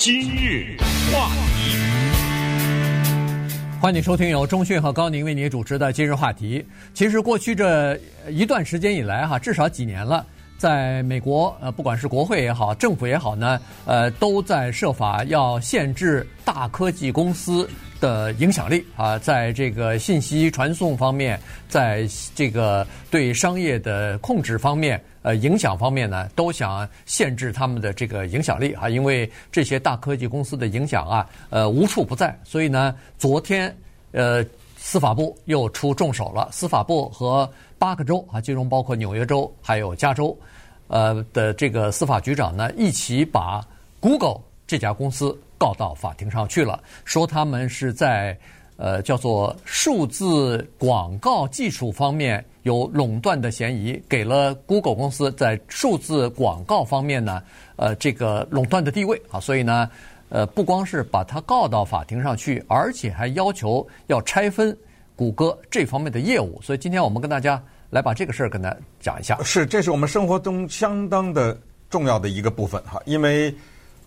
今日话题，欢迎收听由中讯和高宁为您主持的今日话题。其实过去这一段时间以来，哈，至少几年了，在美国，呃，不管是国会也好，政府也好呢，呃，都在设法要限制大科技公司的影响力啊，在这个信息传送方面，在这个对商业的控制方面。呃，影响方面呢，都想限制他们的这个影响力啊，因为这些大科技公司的影响啊，呃，无处不在。所以呢，昨天呃，司法部又出重手了。司法部和八个州啊，其中包括纽约州还有加州，呃的这个司法局长呢，一起把 Google 这家公司告到法庭上去了，说他们是在呃叫做数字广告技术方面。有垄断的嫌疑，给了 Google 公司在数字广告方面呢，呃，这个垄断的地位啊，所以呢，呃，不光是把他告到法庭上去，而且还要求要拆分谷歌这方面的业务。所以今天我们跟大家来把这个事儿跟大家讲一下。是，这是我们生活中相当的重要的一个部分哈，因为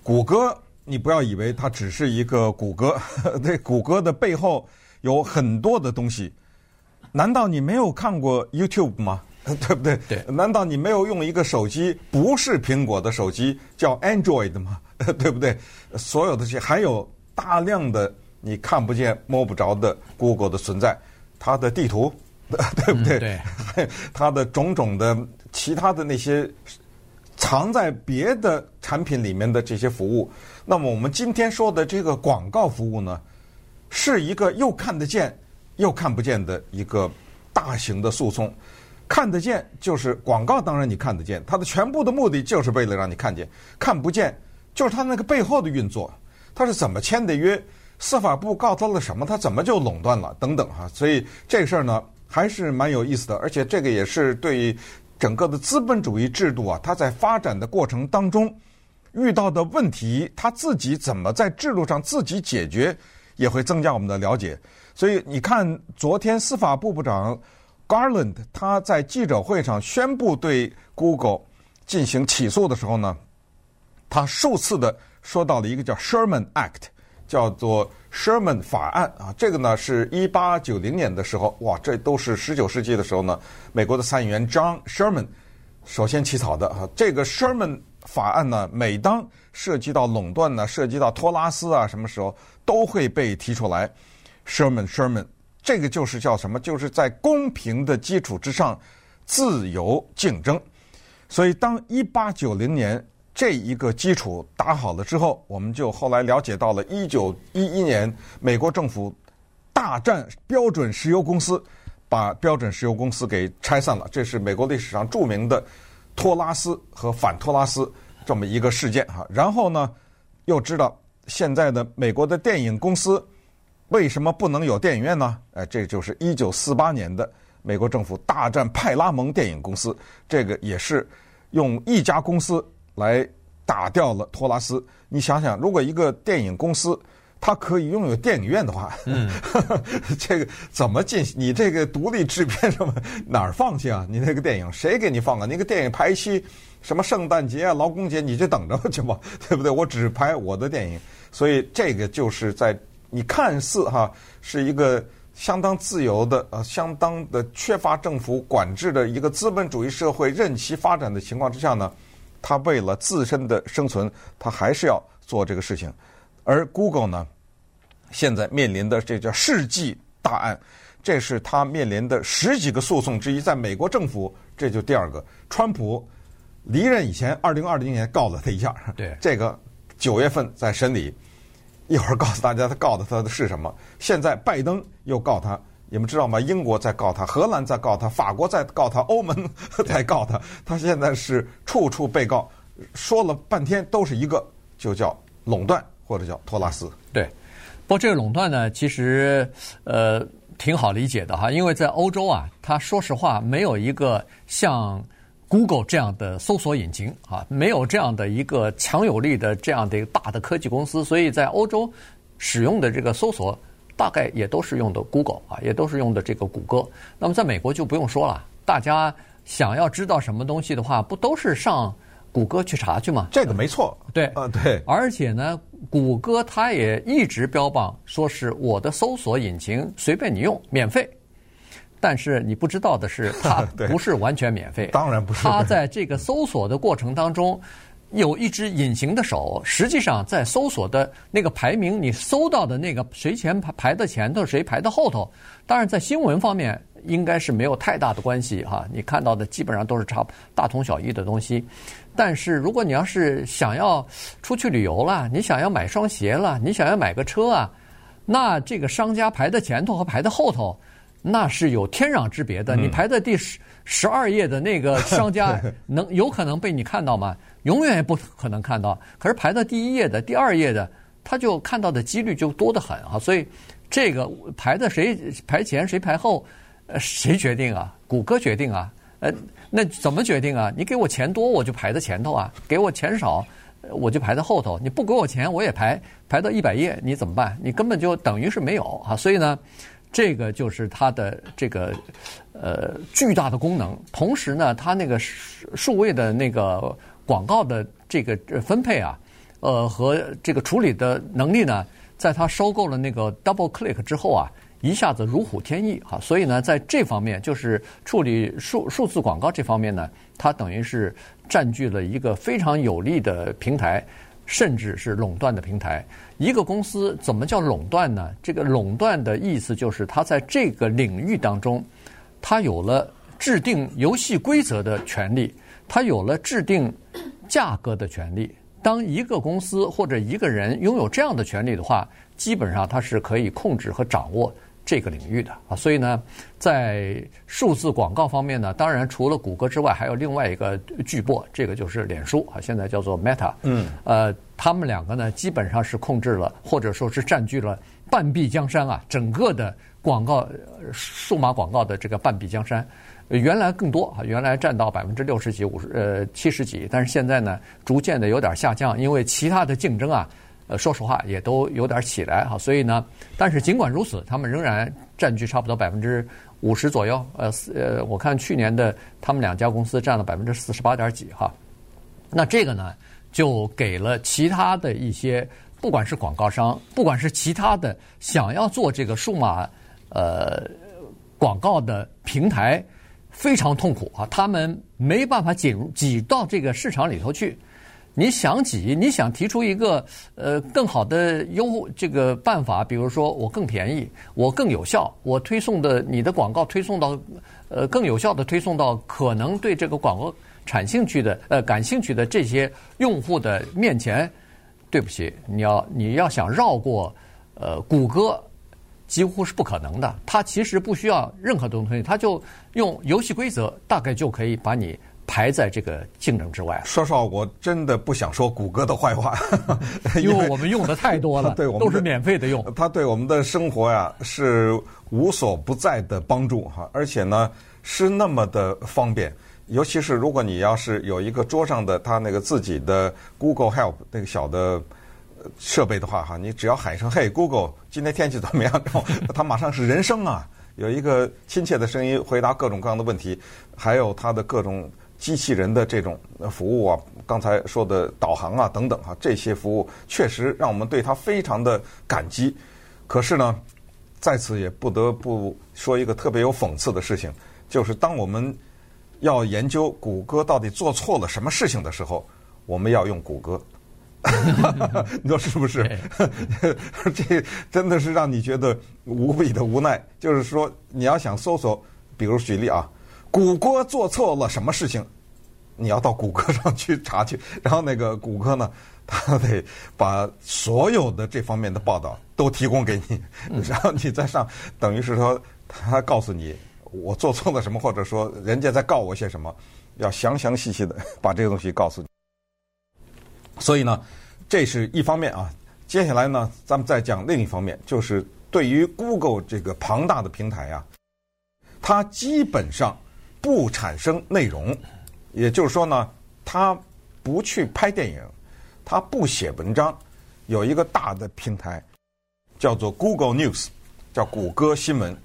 谷歌，你不要以为它只是一个谷歌，这谷歌的背后有很多的东西。难道你没有看过 YouTube 吗？对不对？对。难道你没有用一个手机不是苹果的手机叫 Android 吗？对不对？所有的这些还有大量的你看不见摸不着的 Google 的存在，它的地图，对不对？嗯、对。它的种种的其他的那些藏在别的产品里面的这些服务，那么我们今天说的这个广告服务呢，是一个又看得见。又看不见的一个大型的诉讼，看得见就是广告，当然你看得见，它的全部的目的就是为了让你看见；看不见就是它那个背后的运作，它是怎么签的约，司法部告他了什么，他怎么就垄断了等等哈。所以这个事儿呢还是蛮有意思的，而且这个也是对整个的资本主义制度啊，它在发展的过程当中遇到的问题，它自己怎么在制度上自己解决，也会增加我们的了解。所以你看，昨天司法部部长 Garland 他在记者会上宣布对 Google 进行起诉的时候呢，他数次的说到了一个叫 Sherman Act，叫做 Sherman 法案啊。这个呢是一八九零年的时候，哇，这都是十九世纪的时候呢，美国的参议员 John Sherman 首先起草的啊。这个 Sherman 法案呢，每当涉及到垄断呢，涉及到托拉斯啊，什么时候都会被提出来。Sherman Sherman，这个就是叫什么？就是在公平的基础之上自由竞争。所以，当一八九零年这一个基础打好了之后，我们就后来了解到了一九一一年美国政府大战标准石油公司，把标准石油公司给拆散了。这是美国历史上著名的托拉斯和反托拉斯这么一个事件哈。然后呢，又知道现在的美国的电影公司。为什么不能有电影院呢？哎，这就是一九四八年的美国政府大战派拉蒙电影公司，这个也是用一家公司来打掉了托拉斯。你想想，如果一个电影公司它可以拥有电影院的话，嗯，这个怎么进行？你这个独立制片什么哪儿放去啊？你那个电影谁给你放啊？那个电影排期什么圣诞节啊、劳工节，你就等着去吧，对不对？我只拍我的电影，所以这个就是在。你看似哈是一个相当自由的呃，相当的缺乏政府管制的一个资本主义社会任其发展的情况之下呢，他为了自身的生存，他还是要做这个事情。而 Google 呢，现在面临的这叫世纪大案，这是他面临的十几个诉讼之一。在美国政府，这就第二个。川普离任以前，二零二零年告了他一下，对这个九月份在审理。一会儿告诉大家他告的他的是什么。现在拜登又告他，你们知道吗？英国在告他，荷兰在告他，法国在告他，欧盟 在告他。他现在是处处被告，说了半天都是一个，就叫垄断或者叫托拉斯。对，不过这个垄断呢，其实呃挺好理解的哈，因为在欧洲啊，他说实话没有一个像。Google 这样的搜索引擎啊，没有这样的一个强有力的这样的一个大的科技公司，所以在欧洲使用的这个搜索大概也都是用的 Google 啊，也都是用的这个谷歌。那么在美国就不用说了，大家想要知道什么东西的话，不都是上谷歌去查去吗。这个没错，对，啊、呃，对。而且呢，谷歌它也一直标榜说是我的搜索引擎随便你用，免费。但是你不知道的是，它不是完全免费。当然不是。它在这个搜索的过程当中，有一只隐形的手。实际上，在搜索的那个排名，你搜到的那个谁前排排的前头，谁排的后头。当然，在新闻方面应该是没有太大的关系哈。你看到的基本上都是差大同小异的东西。但是如果你要是想要出去旅游了，你想要买双鞋了，你想要买个车啊，那这个商家排在前头和排在后头。那是有天壤之别的。你排在第十十二页的那个商家，能有可能被你看到吗？永远也不可能看到。可是排在第一页的、第二页的，他就看到的几率就多得很啊。所以这个排在谁排前谁排后，呃，谁决定啊？谷歌决定啊？呃，那怎么决定啊？你给我钱多，我就排在前头啊；给我钱少，我就排在后头。你不给我钱，我也排排到一百页，你怎么办？你根本就等于是没有啊。所以呢。这个就是它的这个呃巨大的功能，同时呢，它那个数位的那个广告的这个分配啊，呃和这个处理的能力呢，在他收购了那个 Double Click 之后啊，一下子如虎添翼啊，所以呢，在这方面就是处理数数字广告这方面呢，它等于是占据了一个非常有利的平台。甚至是垄断的平台，一个公司怎么叫垄断呢？这个垄断的意思就是，它在这个领域当中，它有了制定游戏规则的权利，它有了制定价格的权利。当一个公司或者一个人拥有这样的权利的话，基本上它是可以控制和掌握。这个领域的啊，所以呢，在数字广告方面呢，当然除了谷歌之外，还有另外一个巨擘，这个就是脸书啊，现在叫做 Meta。嗯。呃，他们两个呢，基本上是控制了，或者说是占据了半壁江山啊，整个的广告数码广告的这个半壁江山。原来更多啊，原来占到百分之六十几、五十呃七十几，但是现在呢，逐渐的有点下降，因为其他的竞争啊。呃，说实话也都有点起来哈，所以呢，但是尽管如此，他们仍然占据差不多百分之五十左右。呃，呃，我看去年的他们两家公司占了百分之四十八点几哈。那这个呢，就给了其他的一些，不管是广告商，不管是其他的想要做这个数码呃广告的平台，非常痛苦啊，他们没办法挤挤到这个市场里头去。你想挤，你想提出一个呃更好的优这个办法，比如说我更便宜，我更有效，我推送的你的广告推送到呃更有效的推送到可能对这个广告产兴趣的呃感兴趣的这些用户的面前，对不起，你要你要想绕过呃谷歌，几乎是不可能的。它其实不需要任何东西，它就用游戏规则，大概就可以把你。排在这个竞争之外。说实话，我真的不想说谷歌的坏话，因为我们用的太多了，对，我们都是免费的用。它对我们的生活呀是无所不在的帮助哈，而且呢是那么的方便。尤其是如果你要是有一个桌上的它那个自己的 Google Help 那个小的设备的话哈，你只要喊一声“嘿，Google，今天天气怎么样？”然后它马上是人声啊，有一个亲切的声音回答各种各样的问题，还有它的各种。机器人的这种服务啊，刚才说的导航啊等等啊，这些服务确实让我们对它非常的感激。可是呢，在此也不得不说一个特别有讽刺的事情，就是当我们要研究谷歌到底做错了什么事情的时候，我们要用谷歌，你说是不是？这真的是让你觉得无比的无奈。就是说，你要想搜索，比如举例啊。谷歌做错了什么事情？你要到谷歌上去查去，然后那个谷歌呢，他得把所有的这方面的报道都提供给你，然后你再上，等于是说他告诉你我做错了什么，或者说人家在告我些什么，要详详细细的把这个东西告诉你。所以呢，这是一方面啊。接下来呢，咱们再讲另一方面，就是对于 Google 这个庞大的平台啊，它基本上。不产生内容，也就是说呢，他不去拍电影，他不写文章，有一个大的平台叫做 Google News，叫谷歌新闻。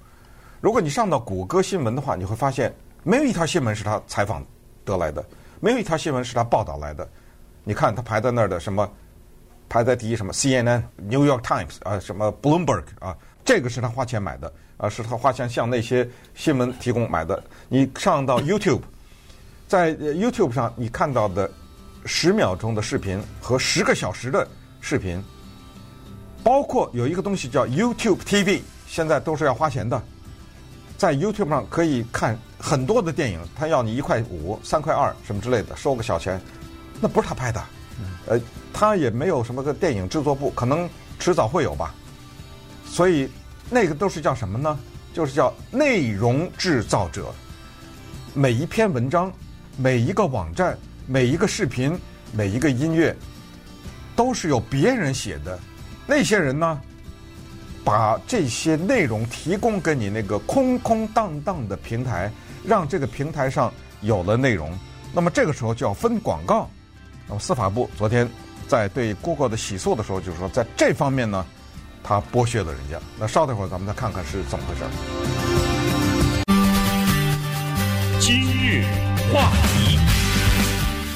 如果你上到谷歌新闻的话，你会发现没有一条新闻是他采访得来的，没有一条新闻是他报道来的。你看他排在那儿的什么，排在第一什么 CNN、New York Times 啊，什么 Bloomberg 啊，这个是他花钱买的啊，是他花钱向那些新闻提供买的。你上到 YouTube，在 YouTube 上你看到的十秒钟的视频和十个小时的视频，包括有一个东西叫 YouTube TV，现在都是要花钱的。在 YouTube 上可以看很多的电影，他要你一块五、三块二什么之类的，收个小钱，那不是他拍的，呃，他也没有什么个电影制作部，可能迟早会有吧。所以那个都是叫什么呢？就是叫内容制造者。每一篇文章、每一个网站、每一个视频、每一个音乐，都是由别人写的。那些人呢？把这些内容提供给你那个空空荡荡的平台，让这个平台上有了内容，那么这个时候就要分广告。那么司法部昨天在对 Google 的起诉的时候，就是说在这方面呢，他剥削了人家。那稍等会儿咱们再看看是怎么回事。今日话题。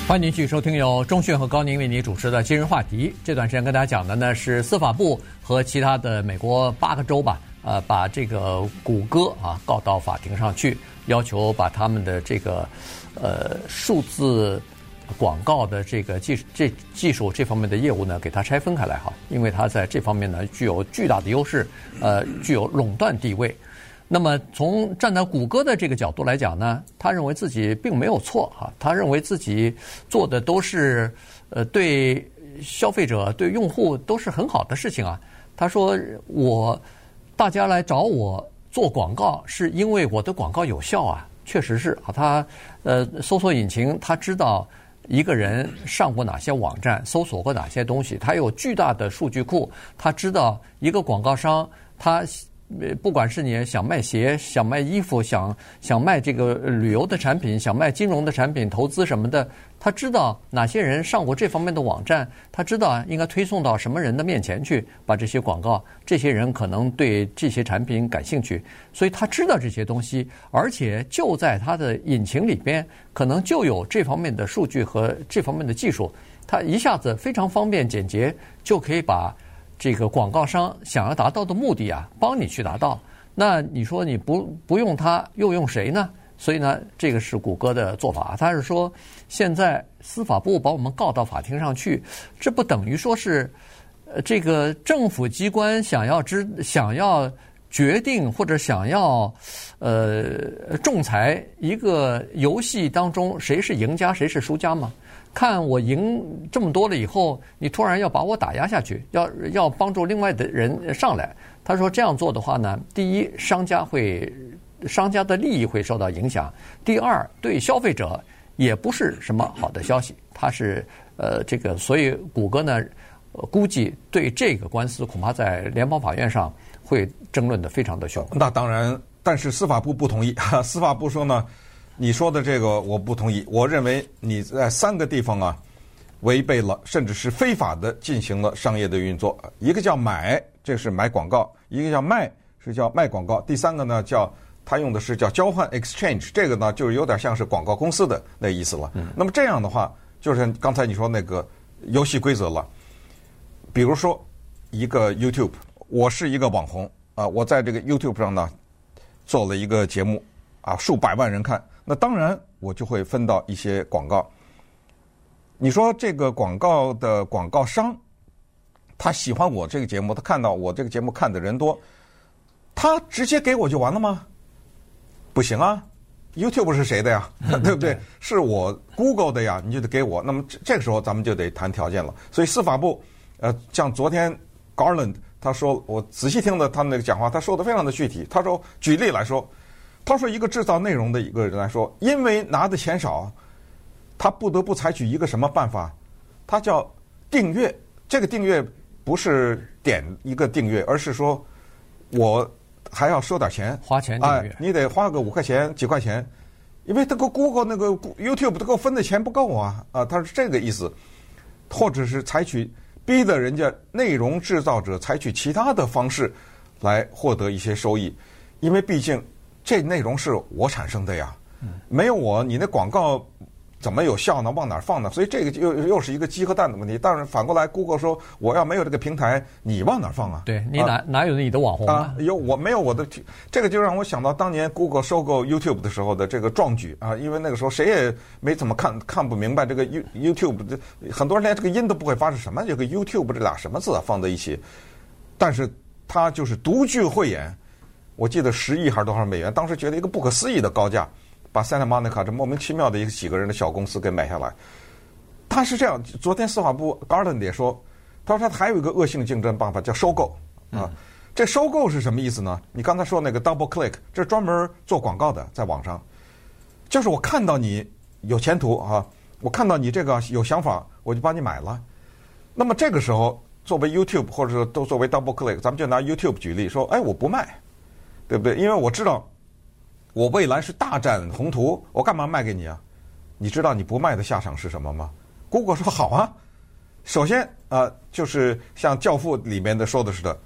欢迎您继续收听由钟讯和高宁为您主持的今日话题。这段时间跟大家讲的呢是司法部和其他的美国八个州吧，呃，把这个谷歌啊告到法庭上去，要求把他们的这个呃数字广告的这个技这技术这方面的业务呢给它拆分开来哈，因为它在这方面呢具有巨大的优势，呃，具有垄断地位。那么，从站在谷歌的这个角度来讲呢，他认为自己并没有错哈，他认为自己做的都是呃对消费者、对用户都是很好的事情啊。他说我大家来找我做广告，是因为我的广告有效啊，确实是啊。他呃搜索引擎他知道一个人上过哪些网站，搜索过哪些东西，他有巨大的数据库，他知道一个广告商他。不管是你想卖鞋、想卖衣服、想想卖这个旅游的产品、想卖金融的产品、投资什么的，他知道哪些人上过这方面的网站，他知道应该推送到什么人的面前去，把这些广告，这些人可能对这些产品感兴趣，所以他知道这些东西，而且就在他的引擎里边，可能就有这方面的数据和这方面的技术，他一下子非常方便简洁，就可以把。这个广告商想要达到的目的啊，帮你去达到。那你说你不不用他，又用谁呢？所以呢，这个是谷歌的做法。他是说，现在司法部把我们告到法庭上去，这不等于说是，呃，这个政府机关想要知想要决定或者想要呃仲裁一个游戏当中谁是赢家谁是输家吗？看我赢这么多了以后，你突然要把我打压下去，要要帮助另外的人上来。他说这样做的话呢，第一，商家会商家的利益会受到影响；第二，对消费者也不是什么好的消息。他是呃这个，所以谷歌呢，估计对这个官司恐怕在联邦法院上会争论的非常的凶。那当然，但是司法部不同意。司法部说呢。你说的这个我不同意，我认为你在三个地方啊，违背了，甚至是非法的进行了商业的运作。一个叫买，这是买广告；一个叫卖，是叫卖广告；第三个呢，叫他用的是叫交换 （exchange），这个呢就是有点像是广告公司的那意思了。嗯。那么这样的话，就是刚才你说那个游戏规则了。比如说一个 YouTube，我是一个网红啊，我在这个 YouTube 上呢做了一个节目啊，数百万人看。那当然，我就会分到一些广告。你说这个广告的广告商，他喜欢我这个节目，他看到我这个节目看的人多，他直接给我就完了吗？不行啊，YouTube 是谁的呀？对不对？是我 Google 的呀，你就得给我。那么这这个时候咱们就得谈条件了。所以司法部，呃，像昨天 Garland 他说，我仔细听了他们那个讲话，他说的非常的具体。他说，举例来说。他说：“一个制造内容的一个人来说，因为拿的钱少，他不得不采取一个什么办法？他叫订阅。这个订阅不是点一个订阅，而是说我还要收点钱，花钱订阅。哎，你得花个五块钱、几块钱，因为这个 Google 那个 YouTube 他给我分的钱不够啊！啊，他是这个意思，或者是采取逼得人家内容制造者采取其他的方式来获得一些收益，因为毕竟。”这内容是我产生的呀，没有我，你那广告怎么有效呢？往哪儿放呢？所以这个又又是一个鸡和蛋的问题。但是反过来，Google 说我要没有这个平台，你往哪儿放啊？对你哪、啊、哪有你的网红啊？有我没有我的，这个就让我想到当年 Google 收购 YouTube 的时候的这个壮举啊！因为那个时候谁也没怎么看看不明白这个 You YouTube 的，很多人连这个音都不会发是什么，这个 YouTube 这俩什么字啊放在一起？但是他就是独具慧眼，我记得十亿还是多少美元，当时觉得一个不可思议的高价。把 Santa Monica 这莫名其妙的一个几个人的小公司给买下来，他是这样。昨天司法部 Garland 也说，他说他还有一个恶性竞争办法叫收购啊。这收购是什么意思呢？你刚才说那个 Double Click，这是专门做广告的，在网上，就是我看到你有前途啊，我看到你这个有想法，我就把你买了。那么这个时候，作为 YouTube 或者说都作为 Double Click，咱们就拿 YouTube 举例说，哎，我不卖，对不对？因为我知道。我未来是大展宏图，我干嘛卖给你啊？你知道你不卖的下场是什么吗？Google 说好啊，首先啊、呃，就是像《教父》里面的说的似的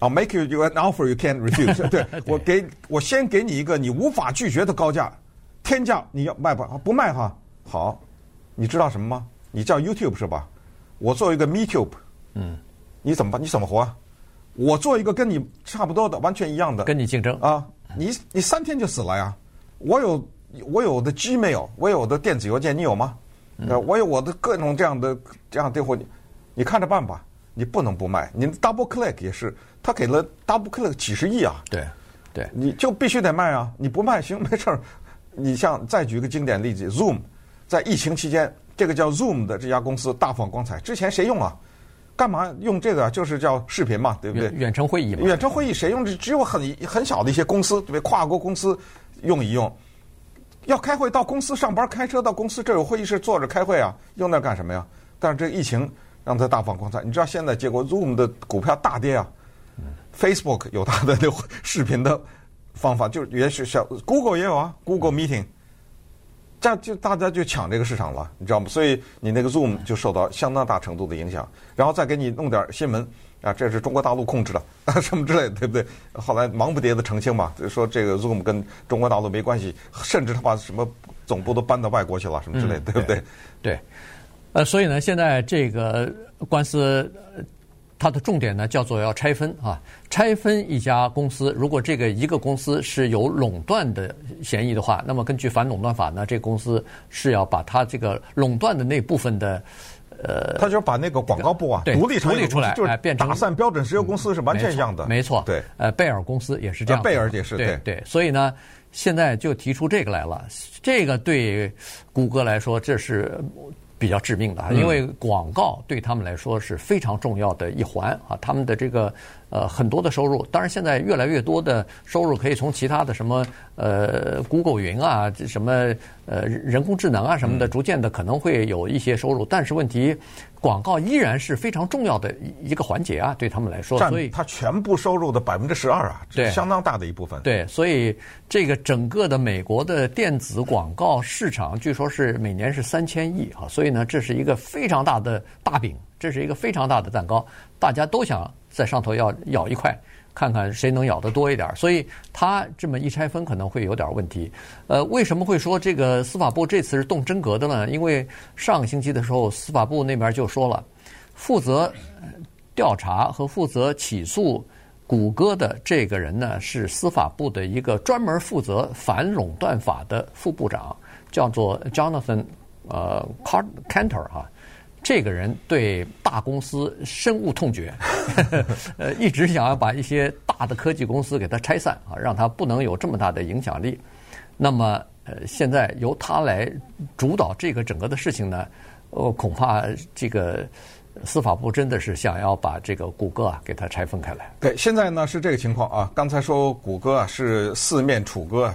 ，I'll make you an offer you can't refuse 对。对我给我先给你一个你无法拒绝的高价，天价你要卖不？不卖哈？好，你知道什么吗？你叫 YouTube 是吧？我做一个 MeTube，嗯，你怎么办？你怎么活啊？我做一个跟你差不多的，完全一样的，跟你竞争啊。你你三天就死了呀！我有我有的 Gmail，我有的电子邮件，你有吗？呃，我有我的各种这样的这样的货，你你看着办吧。你不能不卖。你 Double Click 也是，他给了 Double Click 几十亿啊。对，对，你就必须得卖啊！你不卖行 没事儿。你像再举一个经典例子，Zoom，在疫情期间，这个叫 Zoom 的这家公司大放光彩。之前谁用啊？干嘛用这个？就是叫视频嘛，对不对？远程会议嘛。远程会议谁用？只有很很小的一些公司，对不对？跨国公司用一用。要开会到公司上班，开车到公司这有会议室坐着开会啊，用那干什么呀？但是这疫情让它大放光彩。你知道现在结果，Zoom 的股票大跌啊。Facebook 有它的那视频的方法，就也许小 Google 也有啊，Google Meeting。这样就大家就抢这个市场了，你知道吗？所以你那个 Zoom 就受到相当大程度的影响，然后再给你弄点新闻啊，这是中国大陆控制的啊，什么之类的，对不对？后来忙不迭的澄清嘛，说这个 Zoom 跟中国大陆没关系，甚至他把什么总部都搬到外国去了，什么之类的，对不对？对，呃，所以呢，现在这个官司。它的重点呢，叫做要拆分啊，拆分一家公司。如果这个一个公司是有垄断的嫌疑的话，那么根据反垄断法呢，这个公司是要把它这个垄断的那部分的，呃，他就把那个广告部啊独立独立出来，就是变成打散标准石油公司是完全一样的，没错，对，呃，贝尔公司也是这样，贝尔也是对对，所以呢，现在就提出这个来了，这个对谷歌来说这是。比较致命的，因为广告对他们来说是非常重要的一环啊，他们的这个。呃，很多的收入，当然现在越来越多的收入可以从其他的什么呃，Google 云啊，什么呃，人工智能啊什么的，逐渐的可能会有一些收入。但是问题，广告依然是非常重要的一个环节啊，对他们来说，所以它全部收入的百分之十二啊，对，相当大的一部分。对，所以这个整个的美国的电子广告市场，据说是每年是三千亿啊，所以呢，这是一个非常大的大饼，这是一个非常大的蛋糕，大家都想。在上头要咬一块，看看谁能咬得多一点。所以他这么一拆分，可能会有点问题。呃，为什么会说这个司法部这次是动真格的呢？因为上个星期的时候，司法部那边就说了，负责调查和负责起诉谷歌的这个人呢，是司法部的一个专门负责反垄断法的副部长，叫做 Jonathan 呃 Kanter 啊。这个人对大公司深恶痛绝，呃，一直想要把一些大的科技公司给他拆散啊，让他不能有这么大的影响力。那么，呃，现在由他来主导这个整个的事情呢，呃，恐怕这个司法部真的是想要把这个谷歌啊给它拆分开来。对，现在呢是这个情况啊。刚才说谷歌啊是四面楚歌，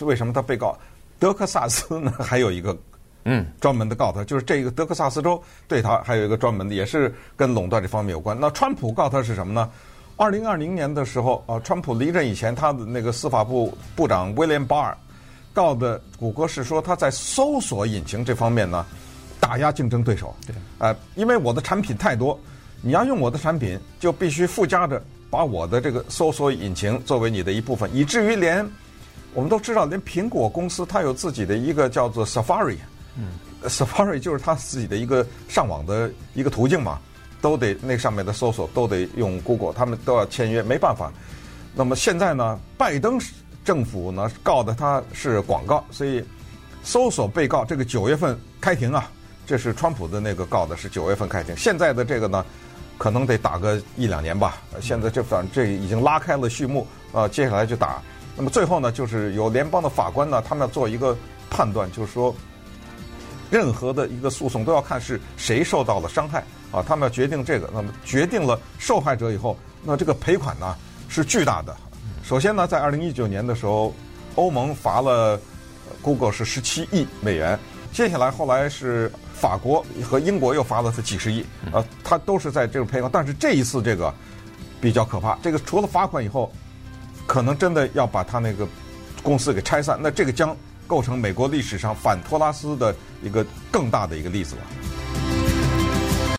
为什么他被告德克萨斯呢？还有一个。嗯，专门的告他，就是这个德克萨斯州对他还有一个专门的，也是跟垄断这方面有关。那川普告他是什么呢？二零二零年的时候，啊，川普离任以前，他的那个司法部部长威廉巴尔告的谷歌是说他在搜索引擎这方面呢打压竞争对手。对，呃，因为我的产品太多，你要用我的产品，就必须附加着把我的这个搜索引擎作为你的一部分，以至于连我们都知道，连苹果公司它有自己的一个叫做 Safari。嗯，Safari 就是他自己的一个上网的一个途径嘛，都得那上面的搜索都得用 Google，他们都要签约，没办法。那么现在呢，拜登政府呢告的他是广告，所以搜索被告这个九月份开庭啊，这是川普的那个告的是九月份开庭，现在的这个呢，可能得打个一两年吧。现在这反正这已经拉开了序幕，呃，接下来就打。那么最后呢，就是由联邦的法官呢，他们要做一个判断，就是说，任何的一个诉讼都要看是谁受到了伤害啊，他们要决定这个。那么决定了受害者以后，那这个赔款呢是巨大的。首先呢，在二零一九年的时候，欧盟罚了 Google 是十七亿美元，接下来后来是法国和英国又罚了他几十亿，呃，他都是在这个赔款。但是这一次这个比较可怕，这个除了罚款以后，可能真的要把他那个公司给拆散，那这个将构成美国历史上反托拉斯的一个更大的一个例子了。